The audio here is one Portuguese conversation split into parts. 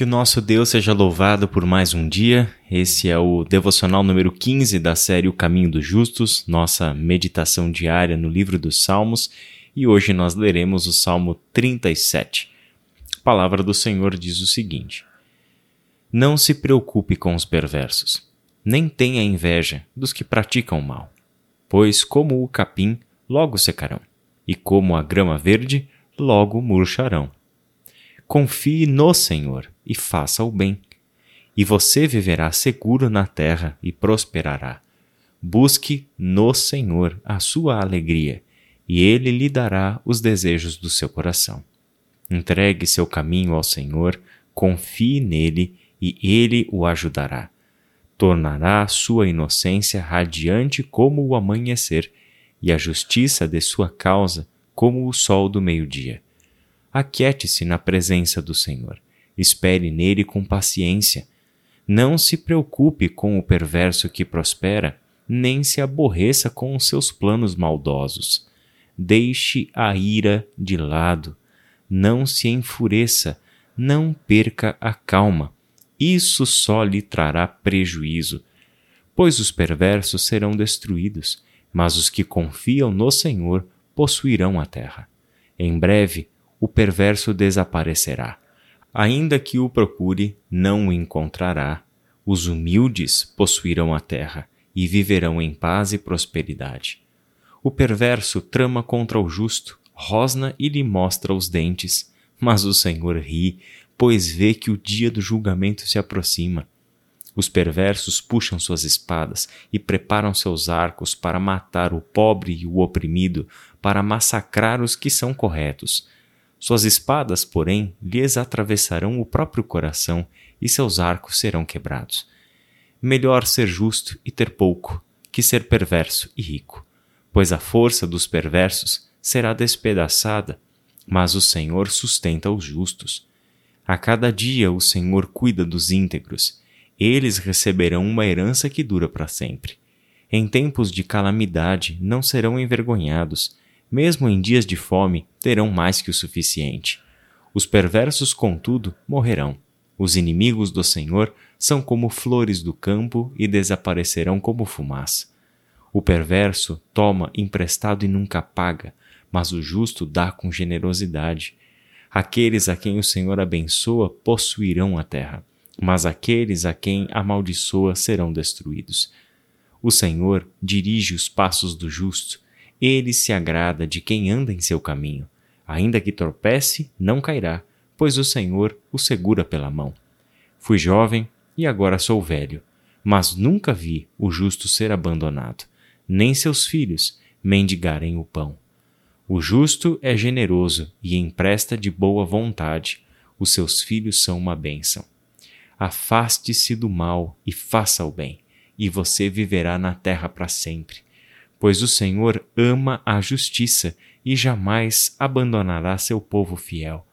Que o nosso Deus seja louvado por mais um dia. Esse é o devocional número 15 da série O Caminho dos Justos, nossa meditação diária no livro dos Salmos, e hoje nós leremos o Salmo 37. A palavra do Senhor diz o seguinte: Não se preocupe com os perversos, nem tenha inveja dos que praticam mal, pois, como o capim, logo secarão, e como a grama verde, logo murcharão. Confie no Senhor e faça o bem, e você viverá seguro na terra e prosperará. Busque no Senhor a sua alegria, e ele lhe dará os desejos do seu coração. Entregue seu caminho ao Senhor, confie nele e ele o ajudará. Tornará sua inocência radiante como o amanhecer e a justiça de sua causa como o sol do meio-dia. Aquiete-se na presença do Senhor. Espere nele com paciência. Não se preocupe com o perverso que prospera, nem se aborreça com os seus planos maldosos. Deixe a ira de lado. Não se enfureça. Não perca a calma. Isso só lhe trará prejuízo. Pois os perversos serão destruídos, mas os que confiam no Senhor possuirão a terra. Em breve, o perverso desaparecerá. Ainda que o procure, não o encontrará. Os humildes possuirão a terra e viverão em paz e prosperidade. O perverso trama contra o justo, rosna e lhe mostra os dentes, mas o Senhor ri, pois vê que o dia do julgamento se aproxima. Os perversos puxam suas espadas e preparam seus arcos para matar o pobre e o oprimido, para massacrar os que são corretos. Suas espadas, porém, lhes atravessarão o próprio coração e seus arcos serão quebrados. Melhor ser justo e ter pouco, que ser perverso e rico, pois a força dos perversos será despedaçada, mas o Senhor sustenta os justos. A cada dia o Senhor cuida dos íntegros eles receberão uma herança que dura para sempre. Em tempos de calamidade não serão envergonhados, mesmo em dias de fome terão mais que o suficiente. Os perversos, contudo, morrerão. Os inimigos do Senhor são como flores do campo e desaparecerão como fumaça. O perverso toma emprestado e nunca paga, mas o justo dá com generosidade. Aqueles a quem o Senhor abençoa possuirão a terra mas aqueles a quem amaldiçoa serão destruídos. O Senhor dirige os passos do justo, ele se agrada de quem anda em seu caminho. Ainda que tropece, não cairá, pois o Senhor o segura pela mão. Fui jovem e agora sou velho, mas nunca vi o justo ser abandonado, nem seus filhos mendigarem o pão. O justo é generoso e empresta de boa vontade, os seus filhos são uma bênção. Afaste-se do mal e faça o bem, e você viverá na terra para sempre. Pois o Senhor ama a justiça e jamais abandonará seu povo fiel.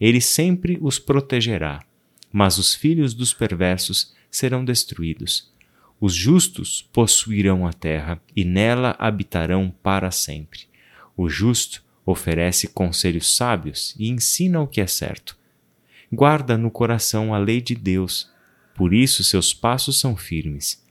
Ele sempre os protegerá, mas os filhos dos perversos serão destruídos. Os justos possuirão a terra e nela habitarão para sempre. O justo oferece conselhos sábios e ensina o que é certo guarda no coração a lei de Deus, por isso seus passos são firmes.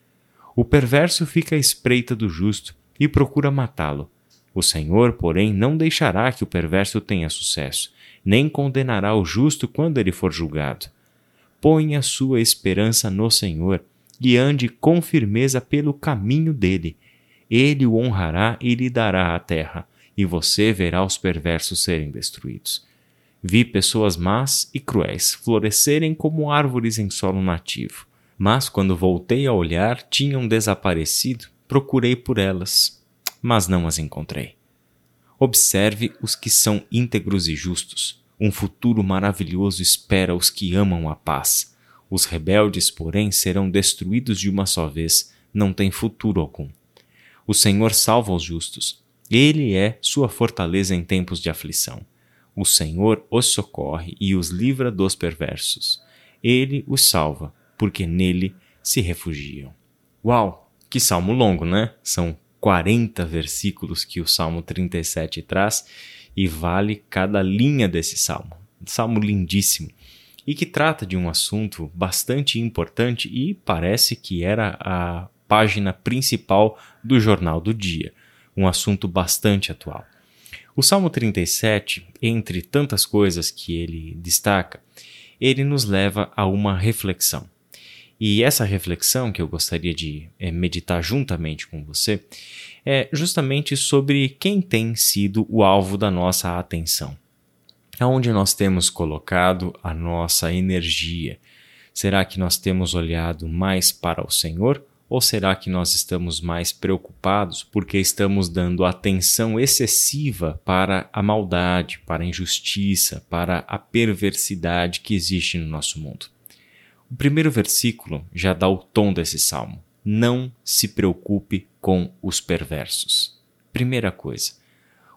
O perverso fica à espreita do justo e procura matá-lo. O Senhor, porém, não deixará que o perverso tenha sucesso, nem condenará o justo quando ele for julgado. Ponha sua esperança no Senhor e ande com firmeza pelo caminho dele. Ele o honrará e lhe dará a terra, e você verá os perversos serem destruídos. Vi pessoas más e cruéis florescerem como árvores em solo nativo. Mas quando voltei a olhar, tinham desaparecido. Procurei por elas, mas não as encontrei. Observe os que são íntegros e justos. Um futuro maravilhoso espera os que amam a paz. Os rebeldes, porém, serão destruídos de uma só vez, não têm futuro algum. O Senhor salva os justos. Ele é sua fortaleza em tempos de aflição. O Senhor os socorre e os livra dos perversos. Ele os salva, porque nele se refugiam. Uau, que salmo longo, né? São 40 versículos que o Salmo 37 traz e vale cada linha desse salmo. Salmo lindíssimo. e que trata de um assunto bastante importante e parece que era a página principal do jornal do dia, um assunto bastante atual. O Salmo 37, entre tantas coisas que ele destaca, ele nos leva a uma reflexão. E essa reflexão que eu gostaria de é, meditar juntamente com você é justamente sobre quem tem sido o alvo da nossa atenção. Aonde nós temos colocado a nossa energia? Será que nós temos olhado mais para o Senhor ou será que nós estamos mais preocupados porque estamos dando atenção excessiva para a maldade, para a injustiça, para a perversidade que existe no nosso mundo? O primeiro versículo já dá o tom desse salmo. Não se preocupe com os perversos. Primeira coisa,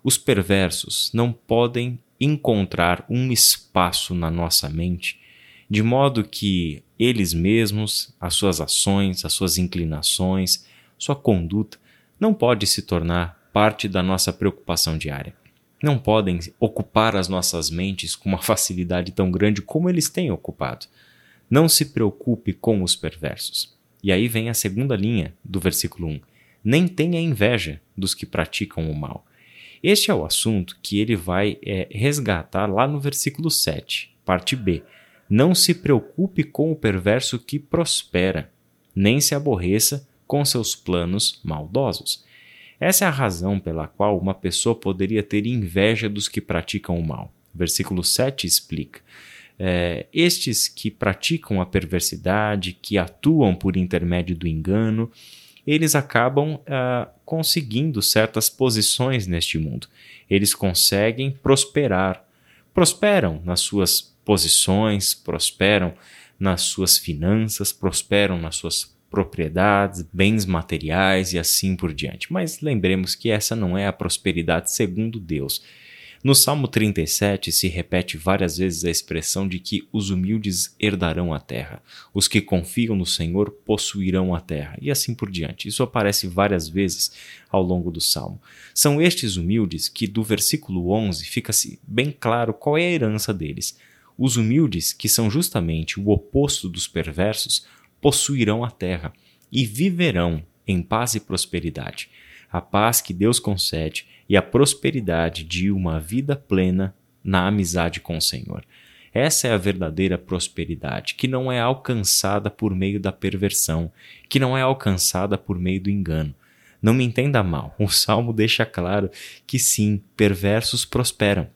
os perversos não podem encontrar um espaço na nossa mente de modo que eles mesmos, as suas ações, as suas inclinações, sua conduta não pode se tornar parte da nossa preocupação diária. Não podem ocupar as nossas mentes com uma facilidade tão grande como eles têm ocupado. Não se preocupe com os perversos. E aí vem a segunda linha do versículo 1. Nem tenha inveja dos que praticam o mal. Este é o assunto que ele vai é, resgatar lá no versículo 7, parte B não se preocupe com o perverso que prospera, nem se aborreça com seus planos maldosos. Essa é a razão pela qual uma pessoa poderia ter inveja dos que praticam o mal. Versículo 7 explica. É, estes que praticam a perversidade, que atuam por intermédio do engano, eles acabam uh, conseguindo certas posições neste mundo. Eles conseguem prosperar, prosperam nas suas posições, prosperam nas suas finanças, prosperam nas suas propriedades, bens materiais e assim por diante. Mas lembremos que essa não é a prosperidade segundo Deus. No Salmo 37 se repete várias vezes a expressão de que os humildes herdarão a terra, os que confiam no Senhor possuirão a terra, e assim por diante. Isso aparece várias vezes ao longo do Salmo. São estes humildes que, do versículo 11, fica-se bem claro qual é a herança deles. Os humildes, que são justamente o oposto dos perversos, possuirão a terra e viverão em paz e prosperidade. A paz que Deus concede e a prosperidade de uma vida plena na amizade com o Senhor. Essa é a verdadeira prosperidade, que não é alcançada por meio da perversão, que não é alcançada por meio do engano. Não me entenda mal, o salmo deixa claro que sim, perversos prosperam,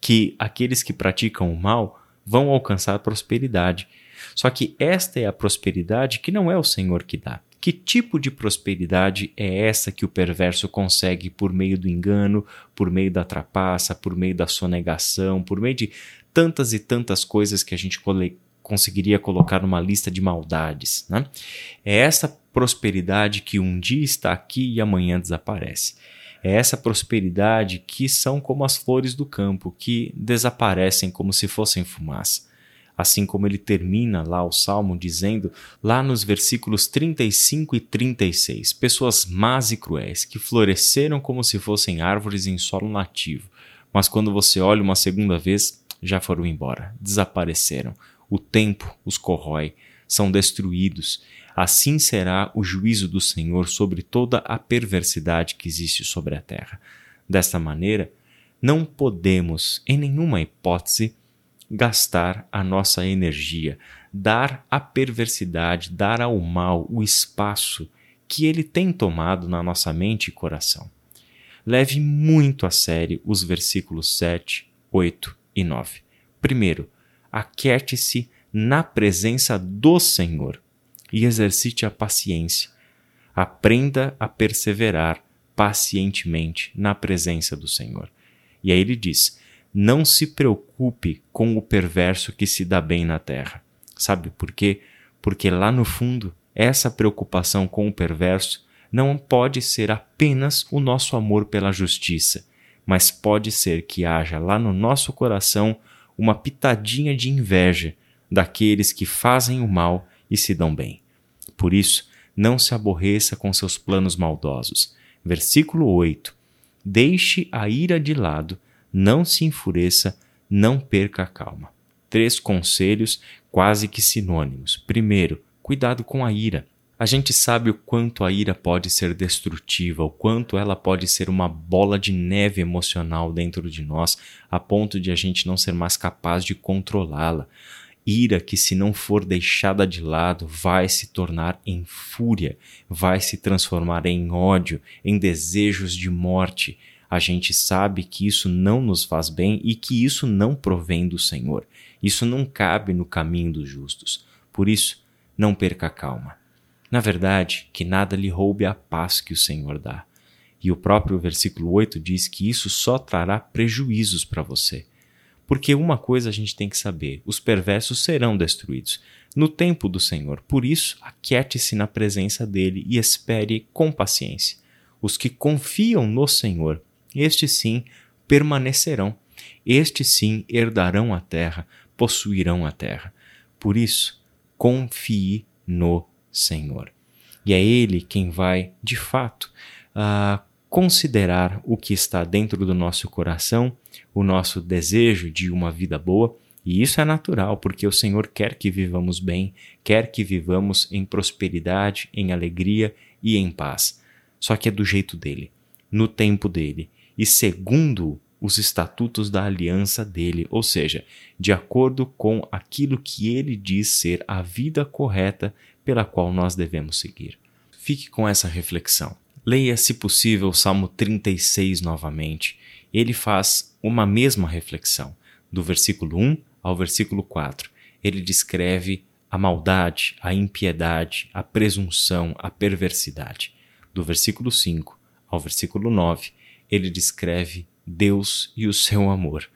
que aqueles que praticam o mal vão alcançar prosperidade. Só que esta é a prosperidade que não é o Senhor que dá. Que tipo de prosperidade é essa que o perverso consegue por meio do engano, por meio da trapaça, por meio da sonegação, por meio de tantas e tantas coisas que a gente conseguiria colocar numa lista de maldades? Né? É essa prosperidade que um dia está aqui e amanhã desaparece. É essa prosperidade que são como as flores do campo, que desaparecem como se fossem fumaça. Assim como ele termina lá o salmo dizendo, lá nos versículos 35 e 36, pessoas más e cruéis que floresceram como se fossem árvores em solo nativo, mas quando você olha uma segunda vez, já foram embora, desapareceram. O tempo os corrói, são destruídos Assim será o juízo do Senhor sobre toda a perversidade que existe sobre a terra. Desta maneira, não podemos, em nenhuma hipótese, gastar a nossa energia, dar à perversidade, dar ao mal o espaço que ele tem tomado na nossa mente e coração. Leve muito a sério os versículos 7, 8 e 9. Primeiro, aquete-se na presença do Senhor e exercite a paciência. Aprenda a perseverar pacientemente na presença do Senhor. E aí ele diz: Não se preocupe com o perverso que se dá bem na terra. Sabe por quê? Porque lá no fundo, essa preocupação com o perverso não pode ser apenas o nosso amor pela justiça, mas pode ser que haja lá no nosso coração uma pitadinha de inveja daqueles que fazem o mal e se dão bem. Por isso, não se aborreça com seus planos maldosos. Versículo 8: Deixe a ira de lado, não se enfureça, não perca a calma. três conselhos quase que sinônimos. Primeiro, cuidado com a ira. A gente sabe o quanto a ira pode ser destrutiva, o quanto ela pode ser uma bola de neve emocional dentro de nós, a ponto de a gente não ser mais capaz de controlá-la. Ira que, se não for deixada de lado, vai se tornar em fúria, vai se transformar em ódio, em desejos de morte. A gente sabe que isso não nos faz bem e que isso não provém do Senhor. Isso não cabe no caminho dos justos. Por isso, não perca a calma na verdade, que nada lhe roube a paz que o Senhor dá. E o próprio versículo 8 diz que isso só trará prejuízos para você. Porque uma coisa a gente tem que saber: os perversos serão destruídos no tempo do Senhor. Por isso, aquiete-se na presença dele e espere com paciência. Os que confiam no Senhor, estes sim permanecerão, estes sim herdarão a terra, possuirão a terra. Por isso, confie no Senhor. E é Ele quem vai, de fato, uh, considerar o que está dentro do nosso coração, o nosso desejo de uma vida boa. E isso é natural, porque o Senhor quer que vivamos bem, quer que vivamos em prosperidade, em alegria e em paz. Só que é do jeito dele, no tempo dele e segundo os estatutos da aliança dele, ou seja, de acordo com aquilo que ele diz ser a vida correta pela qual nós devemos seguir. Fique com essa reflexão. Leia, se possível, o Salmo 36 novamente. Ele faz uma mesma reflexão, do versículo 1 ao versículo 4. Ele descreve a maldade, a impiedade, a presunção, a perversidade. Do versículo 5 ao versículo 9, ele descreve Deus e o seu amor.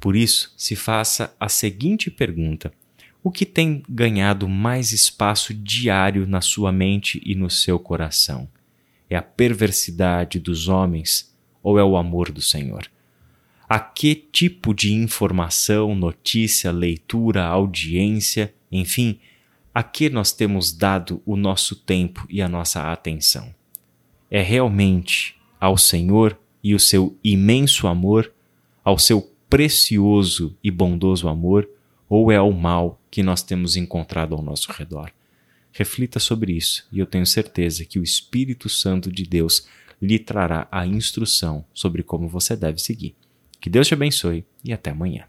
Por isso, se faça a seguinte pergunta o que tem ganhado mais espaço diário na sua mente e no seu coração? É a perversidade dos homens ou é o amor do Senhor? A que tipo de informação, notícia, leitura, audiência, enfim, a que nós temos dado o nosso tempo e a nossa atenção? É realmente ao Senhor e o seu imenso amor, ao seu precioso e bondoso amor, ou é ao mal que nós temos encontrado ao nosso redor. Reflita sobre isso e eu tenho certeza que o Espírito Santo de Deus lhe trará a instrução sobre como você deve seguir. Que Deus te abençoe e até amanhã.